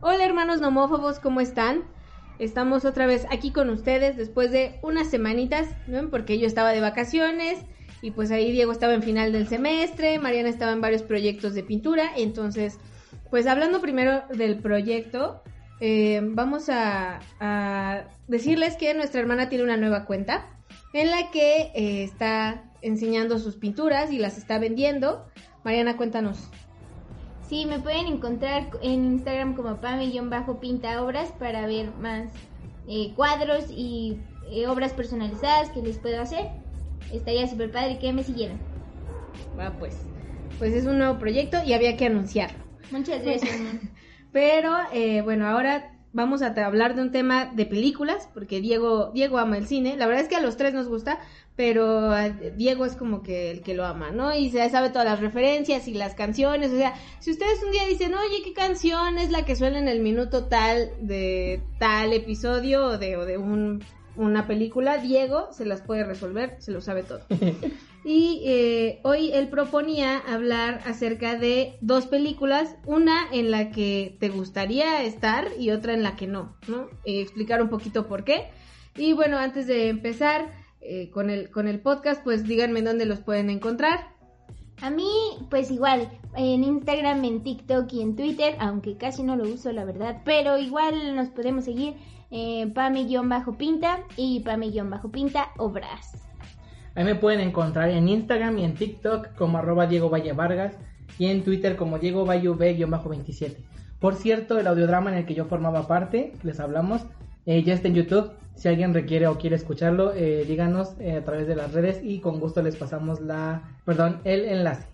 Hola hermanos nomófobos, ¿cómo están? Estamos otra vez aquí con ustedes después de unas semanitas, ¿no? Porque yo estaba de vacaciones y pues ahí Diego estaba en final del semestre, Mariana estaba en varios proyectos de pintura, entonces, pues hablando primero del proyecto, eh, vamos a, decirles que nuestra hermana tiene una nueva cuenta en la que eh, está enseñando sus pinturas y las está vendiendo. Mariana, cuéntanos. Sí, me pueden encontrar en Instagram como pame-pinta obras para ver más eh, cuadros y eh, obras personalizadas que les puedo hacer. Estaría súper padre que me siguieran. Va, pues. Pues es un nuevo proyecto y había que anunciarlo. Muchas gracias. Pero eh, bueno, ahora vamos a hablar de un tema de películas, porque Diego, Diego ama el cine. La verdad es que a los tres nos gusta, pero Diego es como que el que lo ama, ¿no? Y se sabe todas las referencias y las canciones. O sea, si ustedes un día dicen, oye, ¿qué canción es la que suena en el minuto tal de tal episodio o de, o de un, una película? Diego se las puede resolver, se lo sabe todo. Y eh, hoy él proponía hablar acerca de dos películas, una en la que te gustaría estar y otra en la que no, ¿no? Eh, explicar un poquito por qué. Y bueno, antes de empezar eh, con, el, con el podcast, pues díganme dónde los pueden encontrar. A mí, pues igual, en Instagram, en TikTok y en Twitter, aunque casi no lo uso, la verdad, pero igual nos podemos seguir eh, pame-pinta y pame-pinta obras. Ahí me pueden encontrar en Instagram y en TikTok como arroba Diego Valle Vargas y en Twitter como Diego Valle V-27. Por cierto, el audiodrama en el que yo formaba parte, les hablamos, eh, ya está en YouTube. Si alguien requiere o quiere escucharlo, eh, díganos eh, a través de las redes y con gusto les pasamos la, perdón, el enlace.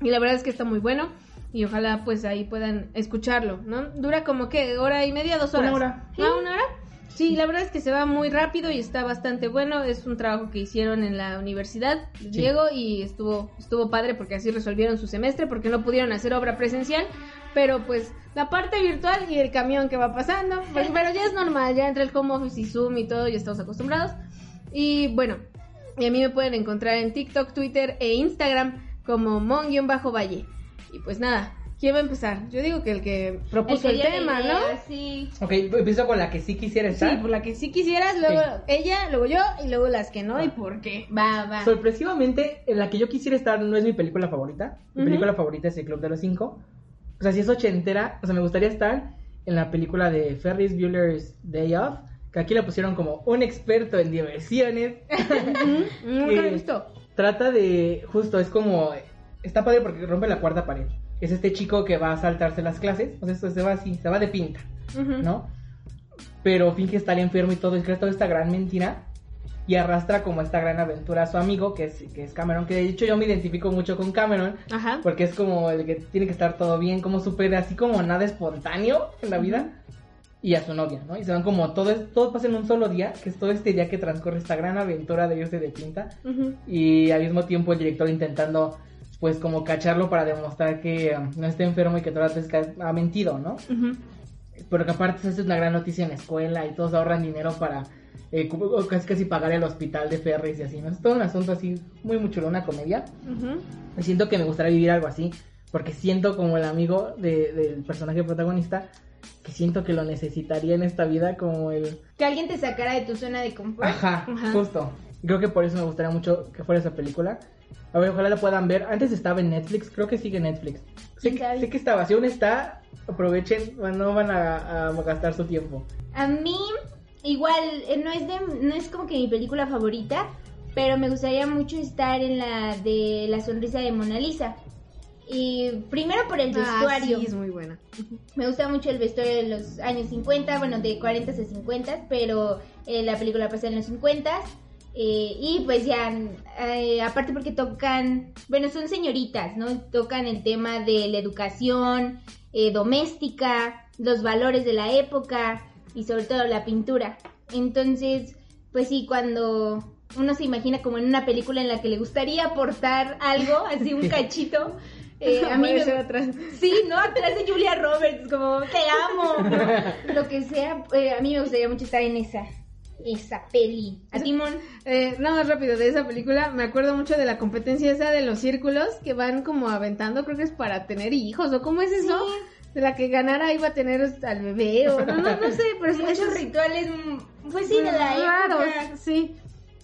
Y la verdad es que está muy bueno y ojalá pues ahí puedan escucharlo, ¿no? Dura como que hora y media, dos horas. Una hora. ¿Ah, una hora? Sí, la verdad es que se va muy rápido y está bastante bueno. Es un trabajo que hicieron en la universidad, Diego, y estuvo, estuvo padre porque así resolvieron su semestre, porque no pudieron hacer obra presencial. Pero pues la parte virtual y el camión que va pasando, pues, pero ya es normal, ya entre el home office y Zoom y todo, ya estamos acostumbrados. Y bueno, y a mí me pueden encontrar en TikTok, Twitter e Instagram como mon-valle. Y pues nada, ¿Quién va a empezar? Yo digo que el que propuso el, que el tema, idea, ¿no? Sí. Ok, empiezo con la que sí quisiera estar. Sí, por la que sí quisieras, luego ella, luego yo y luego las que no y por qué. Va, va. Sorpresivamente, en la que yo quisiera estar no es mi película favorita. Mi Ujú. película favorita es El Club de los Cinco. O sea, si es ochentera, o sea, me gustaría estar en la película de Ferris Bueller's Day Off, que aquí la pusieron como un experto en diversiones. Nunca lo he Eh, visto. Trata de, justo, es como, está padre porque rompe la cuarta pared. Es este chico que va a saltarse las clases, o sea, se va así, se va de pinta. ¿no? Pero finge estar enfermo y todo, y crea toda esta gran mentira y arrastra como esta gran aventura a su amigo, que es, que es Cameron, que de hecho yo me identifico mucho con Cameron, Ajá. porque es como el que tiene que estar todo bien, como súper así como nada espontáneo en la vida. Y a su novia, ¿no? Y se van como todo, todo pasa en un solo día, que es todo este día que transcurre esta gran aventura de irse de pinta. Ujú. Y al mismo tiempo el director intentando, pues como cacharlo para demostrar que um, no está enfermo y que todas las veces ha mentido, ¿no? Ujú. Pero que aparte es una gran noticia en la escuela y todos ahorran dinero para eh, casi casi pagar el hospital de Ferris y así, ¿no? Es todo un asunto así muy muy chulo, una comedia. Ujú. Y siento que me gustaría vivir algo así, porque siento como el amigo de- del personaje protagonista, que siento que lo necesitaría en esta vida como el... Que alguien te sacara de tu zona de confort. Ajá, Ajá. justo. Creo que por eso me gustaría mucho que fuera esa película. A ver, ojalá la puedan ver. Antes estaba en Netflix, creo que sigue en Netflix. Sé, ¿Quién que- sé que estaba, si aún está, aprovechen, no van a, a gastar su tiempo. A mí, igual, eh, no es, de, no es como que mi película favorita, pero me gustaría mucho estar en la de La sonrisa de Mona Lisa. Y primero por el Ah, vestuario. sí, es muy buena. Me gusta mucho el vestuario de los años 50, bueno, de 40 a 50, pero eh, la película pasa en los 50. Eh, y pues ya, eh, aparte porque tocan, bueno, son señoritas, ¿no? Tocan el tema de la educación eh, doméstica, los valores de la época y sobre todo la pintura. Entonces, pues sí, cuando uno se imagina como en una película en la que le gustaría aportar algo, así un cachito. eh, a mí me, ser atrás. Sí, ¿no? Atrás de Julia Roberts, como te amo, ¿no? lo que sea. eh, a mí me gustaría mucho estar en esa. Esa peli. A Timón. Eh, nada más rápido de esa película, me acuerdo mucho de la competencia esa de los círculos que van como aventando, creo que es para tener hijos, o cómo es eso, de la que ganara iba a tener al bebé, o no, no, no sé, pero es- Esos es- rituales, mm, pues sí, de la raros, época. sí.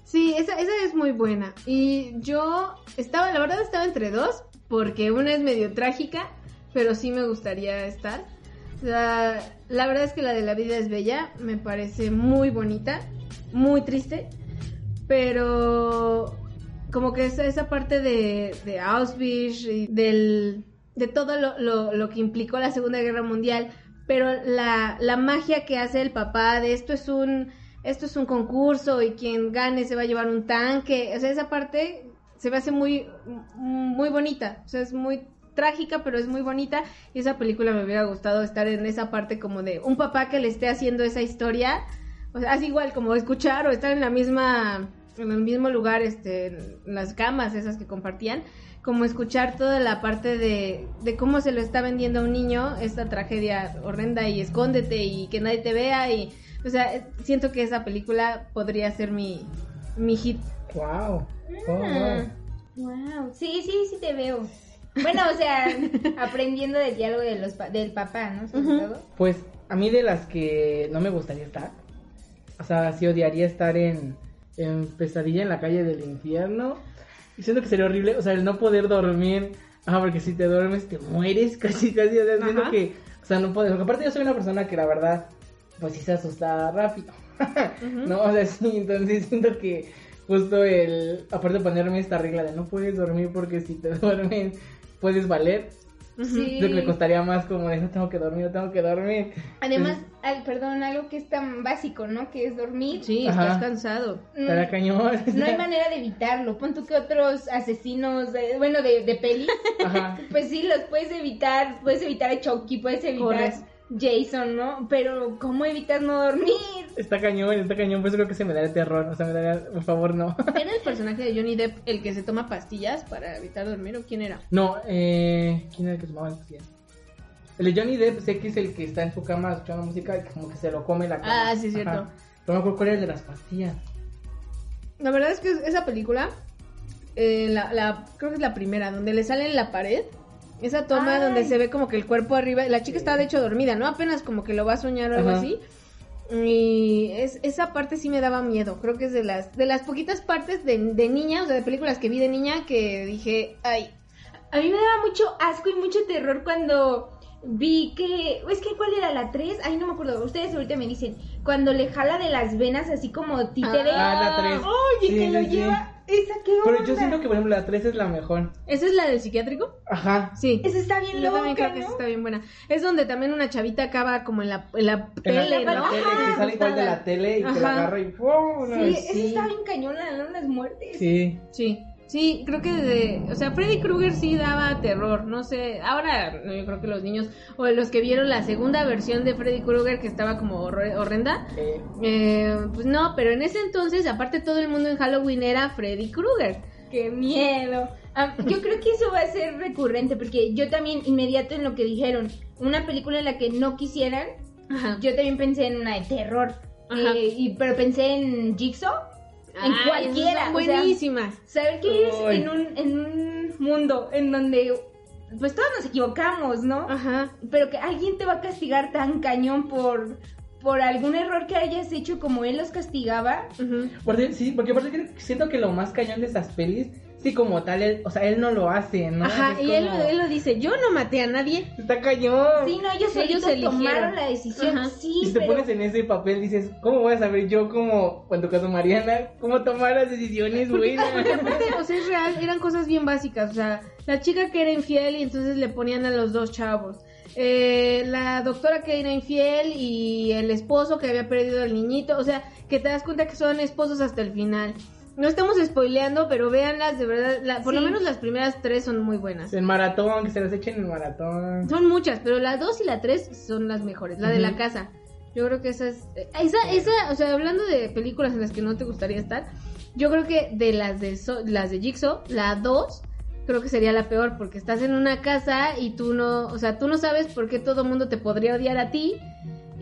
Sí, esa, esa es muy buena. Y yo estaba, la verdad estaba entre dos, porque una es medio trágica, pero sí me gustaría estar. Sea, la verdad es que la de la vida es bella, me parece muy bonita, muy triste, pero como que esa, esa parte de, de Auschwitz y del, de todo lo, lo, lo que implicó la Segunda Guerra Mundial, pero la, la magia que hace el papá de esto es un esto es un concurso y quien gane se va a llevar un tanque, o sea, esa parte se me hace muy muy bonita, o sea, es muy trágica, pero es muy bonita y esa película me hubiera gustado estar en esa parte como de un papá que le esté haciendo esa historia, o sea, es igual como escuchar o estar en la misma en el mismo lugar, este, en las camas esas que compartían, como escuchar toda la parte de, de cómo se lo está vendiendo a un niño esta tragedia horrenda y escóndete y que nadie te vea y, o sea, siento que esa película podría ser mi, mi hit. Wow. Ah, wow. Sí, sí, sí te veo. Bueno, o sea, aprendiendo del diálogo de los pa- del papá, ¿no? Sobre todo. Pues a mí de las que no me gustaría estar, o sea, sí odiaría estar en, en Pesadilla en la calle del infierno. Y siento que sería horrible, o sea, el no poder dormir. Ah, porque si te duermes te mueres casi, casi. O sea, siento que, o sea, no puedes. Porque aparte yo soy una persona que la verdad, pues sí se asusta rápido. No, o sea, sí, entonces siento que justo el, aparte de ponerme esta regla de no puedes dormir porque si te duermes puedes valer, Sí. lo que me costaría más como de no tengo que dormir, no tengo que dormir. Además, al, perdón, algo que es tan básico, ¿no? Que es dormir. Sí, Ajá. estás cansado. Mm, Estará cañón. No hay manera de evitarlo. Pon tú que otros asesinos, de- bueno, de, de peli, Ajá. pues sí, los puedes evitar. Puedes evitar a Chucky, puedes evitar Corres. Jason, ¿no? Pero, ¿cómo evitas no dormir? Está cañón, está cañón, por eso creo que se me daría terror, o sea, me daría, por favor, no. ¿Era el personaje de Johnny Depp el que se toma pastillas para evitar dormir o quién era? No, eh, ¿quién era el que tomaba el pastillas? El de Johnny Depp sé que es el que está en su cama escuchando música y como que se lo come la cama. Ah, sí, es cierto. Ajá. Pero no me acuerdo cuál era el de las pastillas. La verdad es que esa película, eh, la, la- creo que es la primera, donde le sale en la pared, esa toma Ay. donde se ve como que el cuerpo arriba, la chica está de hecho dormida, ¿no? Apenas como que lo va a soñar o algo Ajá. así. Y es, esa parte sí me daba miedo, creo que es de las, de las poquitas partes de, de niña, o sea, de películas que vi de niña que dije, ay, A mí me daba mucho asco y mucho terror cuando vi que. Es que, ¿cuál era la 3? Ay, no me acuerdo. Ustedes ahorita me dicen. Cuando le jala de las venas así como títere. Ah, la tres. Oye, Sí, que sí, lo sí. lleva. Esa qué onda. Pero yo siento que, por ejemplo, la 3 es la mejor. ¿esa es la del psiquiátrico? Ajá. Sí. Esa está bien Yo también loca, creo que ¿no? esa está bien buena. Es donde también una chavita acaba como en la, en la En la- tele, en la ¿no? tele, que sale igual de la tele y que Ajá. la agarra y ¡pum! No, Sí, sí. esa está bien cañona, ¿no? Las muertes. Sí. Sí, sí, creo que de, o sea, Freddy Krueger sí daba terror, no sé, ahora no, yo creo que los niños o los que vieron la segunda versión de Freddy Krueger que estaba como horre- horrenda, Eh, eh, pues no, pero en ese entonces, aparte todo el mundo en Halloween era Freddy Krueger. ¡Qué miedo! Ah, yo creo que eso va a ser recurrente porque yo también, inmediato en lo que dijeron, una película en la que no quisieran, Ajá. yo también pensé en una de terror. Ajá. Eh, y, pero pensé en Jigsaw. En Ay, cualquiera, son o sea, buenísimas. Saber que es Ay. en un, en un mundo en donde pues todos nos equivocamos, ¿no? Ajá. Pero que alguien te va a castigar tan cañón por, por algún error que hayas hecho como él los castigaba. Porque, sí, porque aparte siento que lo más cañón de estas pelis, sí, como tal, él, o sea, él no lo hace, ¿no? Ajá, Es y él, como- él lo dice, yo no maté a nadie. Está cañón. Sí, no, ellos, ellos tomaron la decisión. Ajá. Sí, y si te pones en ese papel, dices, ¿cómo voy a saber yo como, en tu caso Mariana, cómo tomar las decisiones buenas? porque aparte, o sea, es real, eran cosas bien básicas. O sea, la chica que era infiel y entonces le ponían a los dos chavos. Eh, la doctora que era infiel y el esposo que había perdido al niñito. O sea, que te das cuenta que son esposos hasta el final. No estamos spoileando, pero véanlas, de verdad. la- por lo menos las primeras tres son muy buenas. En maratón, que se las echen en maratón. Son muchas, pero la dos y la tres son las mejores. La de la casa. Yo creo que esa es. eh, Esa, esa, o sea, hablando de películas en las que no te gustaría estar, yo creo que de las de, So- las de Jigsaw, la 2, creo que sería la peor, porque estás en una casa y tú no, o sea, tú no sabes por qué todo el mundo te podría odiar a ti.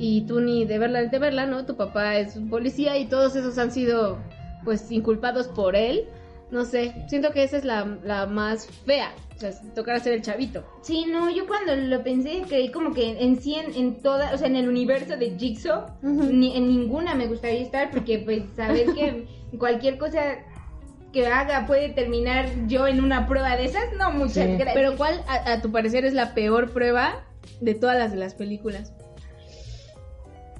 y tú ni de verla ni de verla, ¿no? Tu papá es un policía y todos esos han sido pues inculpados por él. No sé, siento que esa es la, la más fea, o sea, tocar hacer el chavito. Sí, no, yo cuando lo pensé creí como que en sí, en, en toda, o sea, en el universo de Jigsaw, Ujú. ni, en ninguna me gustaría estar porque pues saber que cualquier cosa que haga puede terminar yo en una prueba de esas, no, muchas Sí. gracias. Pero ¿cuál a, a tu parecer es la peor prueba de todas las de las películas?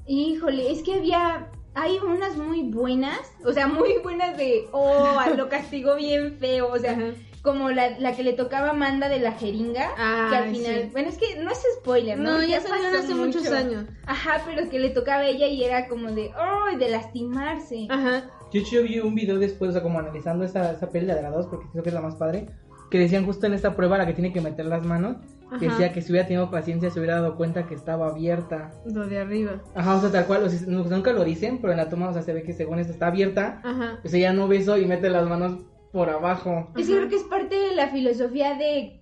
Híjole, es que había, hay unas muy buenas, o sea, muy buenas de, oh, lo castigó bien feo, o sea, Ajá. como la, la que le tocaba a Amanda de la jeringa, Ah, que al final, sí. bueno, es que no es spoiler, ¿no? No, ya salieron pasó hace muchos años. Ajá, pero que le tocaba a ella y era como de, oh, de lastimarse. Ajá. Yo, yo vi un video después, o sea, como analizando esa, esa peli, de la 2, porque creo que es la más padre, que decían justo en esta prueba la que tiene que meter las manos, que decía que si hubiera tenido paciencia se hubiera dado cuenta que estaba abierta. Lo de arriba. Ajá, o sea, tal cual, o sea, nu- nunca lo dicen, pero en la toma, o sea, se ve que según esto está abierta, Ajá. pues ella no ve eso y mete las manos por abajo. Es que creo que es parte de la filosofía de,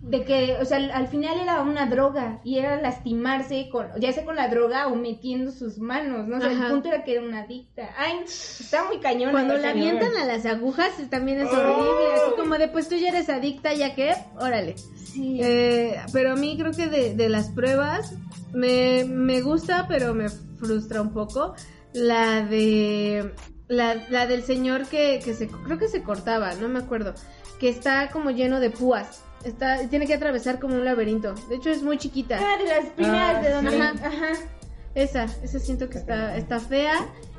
de que, o sea, al, al final era una droga y era lastimarse, con, ya sea con la droga o metiendo sus manos, ¿no? O sea, Ajá. el punto era que era una adicta. Ay, está muy cañón. Cuando la señora. avientan a las agujas también es horrible. Así como de, pues tú ya eres adicta, ya que, órale. Sí. Eh, pero a mí creo que de, de las pruebas me, me gusta, pero me frustra un poco. La de. La, la del señor que, que se. Creo que se cortaba, no me acuerdo. Que está como lleno de púas. Está, tiene que atravesar como un laberinto. De hecho, es muy chiquita. Ah, de las primeras Ah, de donde... sí. Ajá. Esa, esa siento que está, está fea.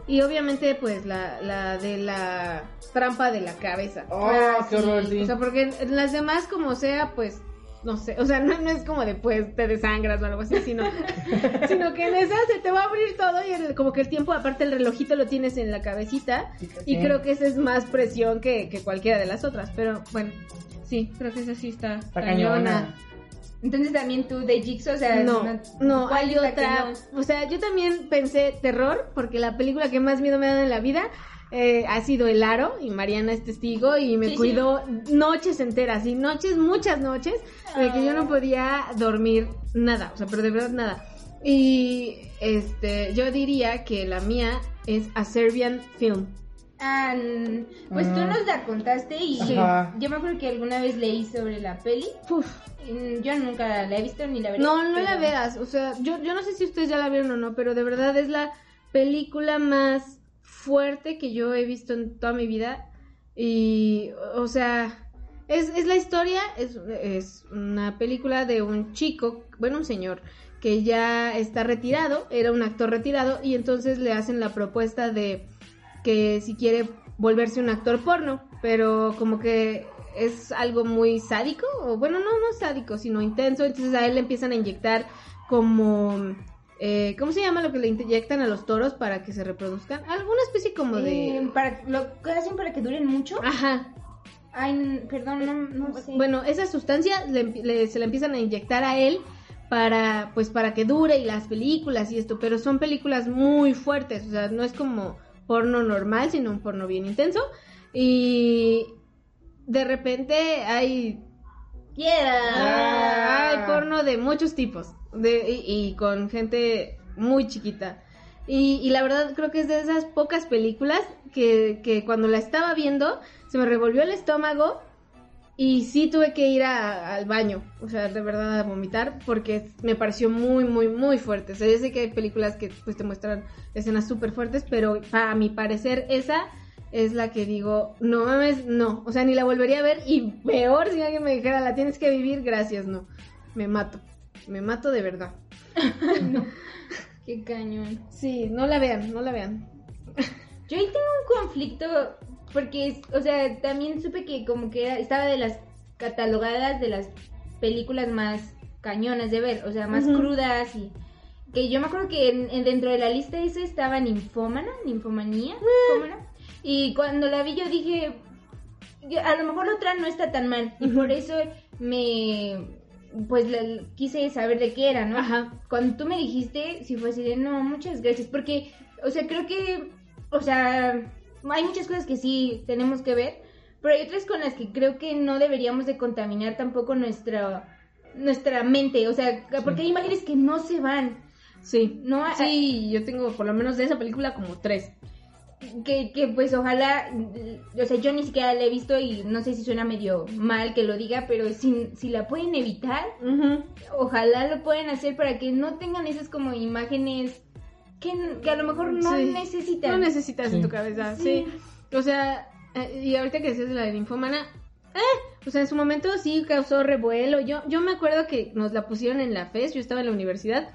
Y obviamente, pues, la, la de la trampa de la cabeza. Oh, Ah, qué sí. horror, sí. O sea, porque en las demás, como sea, pues, no sé. O sea, no, no es como después te desangras o algo así, sino, sino que en esa se te va a abrir todo y el- como que el tiempo, aparte el relojito lo tienes en la cabecita. Y Sí. creo que esa es más presión que, que cualquiera de las otras. Pero bueno, sí, creo que esa sí está, Está cañona. Entonces también tú de Jigsaw, o sea... No, no, ¿cuál hay otra. no? O sea, yo también pensé terror, porque la película que más miedo me ha dado en la vida eh, ha sido El Aro, y Mariana es testigo, y me Sí, sí. cuidó noches enteras, y noches, muchas noches, de que yo no podía dormir nada, o sea, pero de verdad nada. Y este, yo diría que la mía es A Serbian Film. Ah, mm, pues tú Ah. nos la contaste y Ajá. yo me acuerdo que alguna vez leí sobre la peli. Uf. Mm, Yo nunca la he visto ni la veré. No, no la veas. O sea, yo, yo no sé si ustedes ya la vieron o no, pero de verdad es la película más fuerte que yo he visto en toda mi vida. Y, o sea, es, es la historia, es, es una película de un chico, bueno, un señor, que ya está retirado, era un actor retirado, y entonces le hacen la propuesta de que si quiere volverse un actor porno, pero como que es algo muy sádico, o bueno, no, no sádico, sino intenso, entonces a él le empiezan a inyectar como, eh, ¿cómo se llama lo que le inyectan a los toros para que se reproduzcan? Alguna especie como de... Eh, para, ¿Lo que hacen para que duren mucho? Ajá, Ay, perdón, no, no sé. bueno, esa sustancia le le- se la empiezan a inyectar a él para, pues, para que dure y las películas y esto, pero son películas muy fuertes, o sea, no es como porno normal, sino un porno bien intenso y de repente hay Quiera. hay porno de muchos tipos de, y, y con gente muy chiquita. Y, y la verdad creo que es de esas pocas películas que, que cuando la estaba viendo se me revolvió el estómago y sí tuve que ir a- al baño, o sea, de verdad a vomitar porque me pareció muy, muy, muy fuerte. O sea, yo sé que hay películas que pues te muestran escenas súper fuertes, pero a mi parecer esa es la que digo, no mames, no, o sea, ni la volvería a ver y peor si alguien me dijera, la tienes que vivir, gracias, no, me mato, me mato de verdad. Qué cañón. Sí, no la vean, no la vean. Yo ahí tengo un conflicto porque, o sea, también supe que como que era- estaba de las catalogadas de las películas más cañonas de ver, o sea, más crudas y que yo me acuerdo que en- en- dentro de la lista esa estaba Ninfómana, Ninfomanía, Eh. Y cuando la vi yo dije, a lo mejor la otra no está tan mal y por eso me pues la- quise saber de qué era, ¿no? Ajá. Cuando tú me dijiste, sí fue así de, no, muchas gracias, porque, o sea, creo que, o sea, hay muchas cosas que sí tenemos que ver, pero hay otras con las que creo que no deberíamos de contaminar tampoco nuestra, nuestra mente, o sea, porque hay imágenes que no se van. Sí, No, sí, yo tengo por lo menos de esa película como tres. Que, que pues ojalá, o sea, yo ni siquiera la he visto y no sé si suena medio mal que lo diga, pero si, si la pueden evitar, ojalá lo pueden hacer para que no tengan esas como imágenes que, que a lo mejor no Sí. necesitan. No necesitas en tu cabeza, sí. O sea, eh, y ahorita que decías de la de linfómana, eh, o sea, en su momento sí causó revuelo. Yo, yo me acuerdo que nos la pusieron en la FES, yo estaba en la universidad,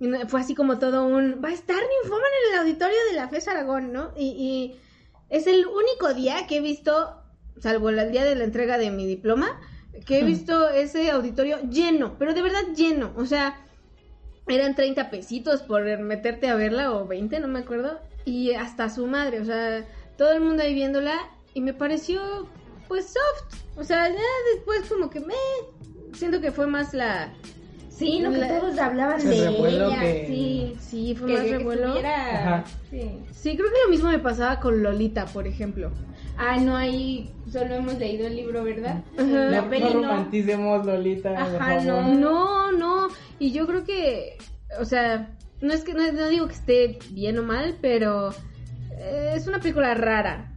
y fue así como todo un, va a estar linfómana en el auditorio de la FES Aragón, ¿no? Y, y es el único día que he visto, salvo el día de la entrega de mi diploma, que he visto ese auditorio lleno, pero de verdad lleno, o sea, eran 30 pesitos por meterte a verla o 20, no me acuerdo, y hasta su madre, o sea, todo el mundo ahí viéndola y me pareció pues soft, o sea, ya después como que me siento que fue más la Sí, no, que La- todos hablaban de ella, que- sí. sí, fue Que, más que revuelo. estuviera- Ajá. Sí. Sí, creo que lo mismo me pasaba con Lolita, por ejemplo. Ah, no, ahí solo hemos leído el libro, ¿verdad? Ajá. La No, peli no no. romanticemos, Lolita, por Ajá, favor. no. No, no, y yo creo que, o sea, no es que no, no digo que esté bien o mal, pero eh, es una película rara.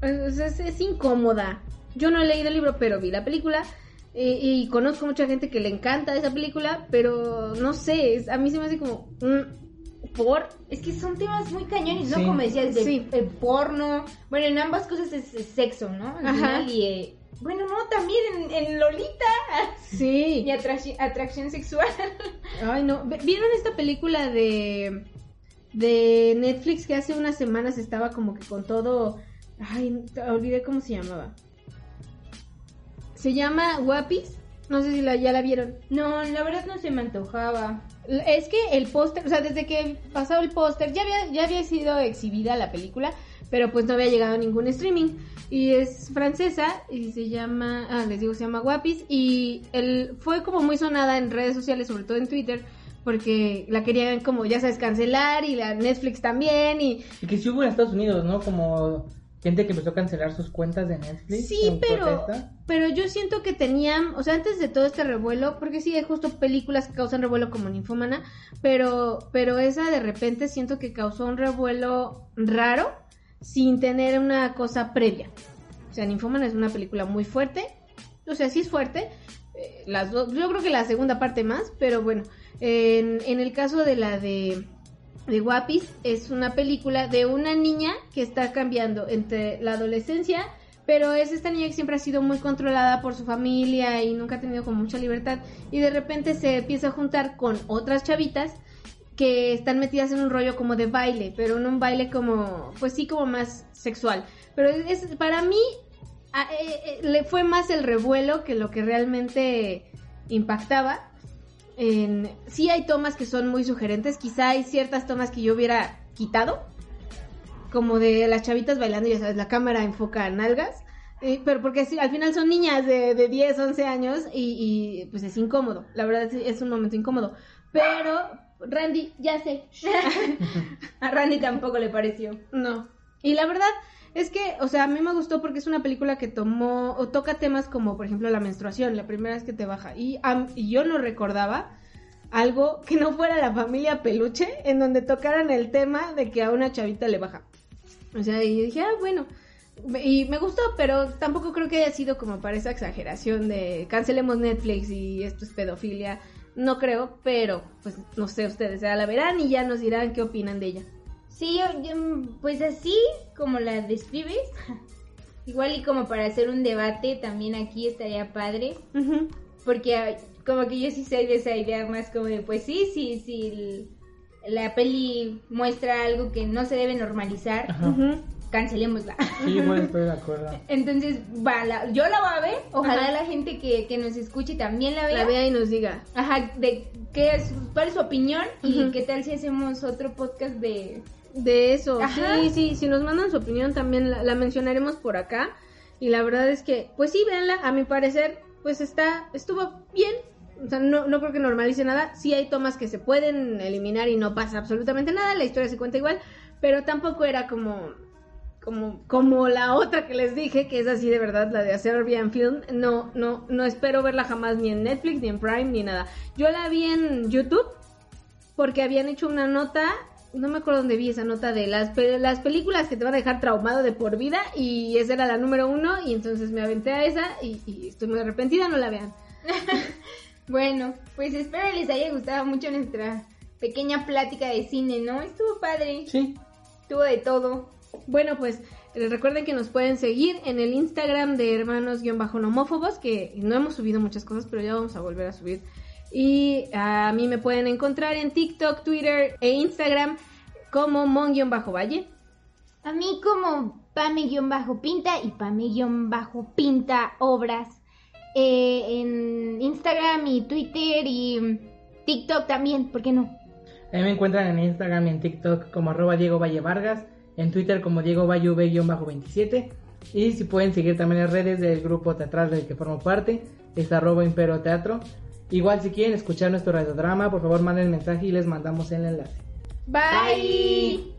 Es, es- es incómoda. Yo no he leído el libro, pero vi la película. Eh, y conozco mucha gente que le encanta esa película, pero no sé, es- a mí se me hace como mm, por Es que son temas muy cañones, ¿no? Sí. Como decías, de Sí. eh, porno. Bueno, en ambas cosas es, es sexo, ¿no? Al Ajá. final, y, eh, bueno, no, también en, en Lolita. sí. Y atracción, atracción sexual. Ay, no. ¿Vieron esta película de de Netflix que hace unas semanas estaba como que con todo ay, olvidé cómo se llamaba. Se llama Guapis. No sé si la, ya la vieron. No, la verdad no se me antojaba. Es que el póster, o sea, desde que pasó el póster, ya había, ya había sido exhibida la película, pero pues no había llegado a ningún streaming. Y es francesa y se llama, ah, les digo, se llama Guapis. Y el, fue como muy sonada en redes sociales, sobre todo en Twitter, porque la querían como, ya sabes, cancelar y la Netflix también. Y Y que sí hubo en Estados Unidos, ¿no? Como gente que empezó a cancelar sus cuentas de Netflix. Sí, pero, protesta. pero yo siento que tenían, o sea, antes de todo este revuelo, porque sí hay justo películas que causan revuelo como Ninfómana, pero, pero esa de repente siento que causó un revuelo raro sin tener una cosa previa. O sea, Ninfómana es una película muy fuerte, o sea, sí es fuerte, eh, las dos, yo creo que la segunda parte más, pero bueno, en, en el caso de la de de Guapis es una película de una niña que está cambiando entre la adolescencia, pero es esta niña que siempre ha sido muy controlada por su familia y nunca ha tenido como mucha libertad y de repente se empieza a juntar con otras chavitas que están metidas en un rollo como de baile, pero no un baile como, pues sí, como más sexual. Pero es, para mí eh, eh, le fue más el revuelo que lo que realmente impactaba. En, sí hay tomas que son muy sugerentes, quizá hay ciertas tomas que yo hubiera quitado, como de las chavitas bailando, ya sabes, la cámara enfoca a nalgas, eh, pero porque sí, al final son niñas de, de 10, 11 años y, y, pues es incómodo, la verdad es, es un momento incómodo, pero Randy, ya sé, A Randy tampoco le pareció. no. Y la verdad es que, o sea, a mí me gustó porque es una película que tomó o toca temas como, por ejemplo, la menstruación, la primera vez que te baja. Y, am- y yo no recordaba algo que no fuera la familia peluche, en donde tocaran el tema de que a una chavita le baja. O sea, y dije, ah, bueno. Y me gustó, pero tampoco creo que haya sido como para esa exageración de cancelemos Netflix y esto es pedofilia. No creo, pero pues no sé, ustedes ya la verán y ya nos dirán qué opinan de ella. Sí, yo, yo, pues así como la describes, igual y como para hacer un debate también aquí estaría padre, porque como que yo sí soy de esa idea más como de, pues sí, sí, sí, la peli muestra algo que no se debe normalizar, Ajá. Ujú. cancelémosla. Sí, bueno, estoy de acuerdo. Entonces, va, la- yo la voy a ver, ojalá Ajá. la gente que, que nos escuche también la vea. La vea y nos diga. Ajá, de qué es, cuál es su opinión y qué tal si hacemos otro podcast de... De eso, Ajá. sí, sí, si nos mandan su opinión también la, la mencionaremos por acá. Y la verdad es que, pues sí, véanla, a mi parecer, pues está, estuvo bien. O sea, no, no creo que normalice nada. Sí hay tomas que se pueden eliminar y no pasa absolutamente nada, la historia se cuenta igual, pero tampoco era como, como, como la otra que les dije, que es así de verdad, la de hacer bien film. No, no, no espero verla jamás ni en Netflix, ni en Prime, ni nada. Yo la vi en YouTube porque habían hecho una nota, no me acuerdo dónde vi esa nota de las, pe- las películas que te van a dejar traumado de por vida y esa era la número uno y entonces me aventé a esa y, y estoy muy arrepentida, no la vean. Bueno, pues espero les haya gustado mucho nuestra pequeña plática de cine, ¿no? Estuvo padre, Sí. estuvo de todo. Bueno, pues eh, recuerden que nos pueden seguir en el Instagram de hermanos-nomófobos, que no hemos subido muchas cosas, pero ya vamos a volver a subir. Y a mí me pueden encontrar en TikTok, Twitter e Instagram como mon-valle. A mí como Pame-Pinta y Pame-Pinta Obras. eh, en Instagram y Twitter y TikTok también, ¿por qué no? A mí me encuentran en Instagram y en TikTok como arroba Diego Valle Vargas, en Twitter como Diego Valle V-27 y si pueden seguir también las redes del grupo teatral del que formo parte, es arroba Impero Teatro. Igual si quieren escuchar nuestro radiodrama, por favor manden mensaje y les mandamos el enlace. Bye.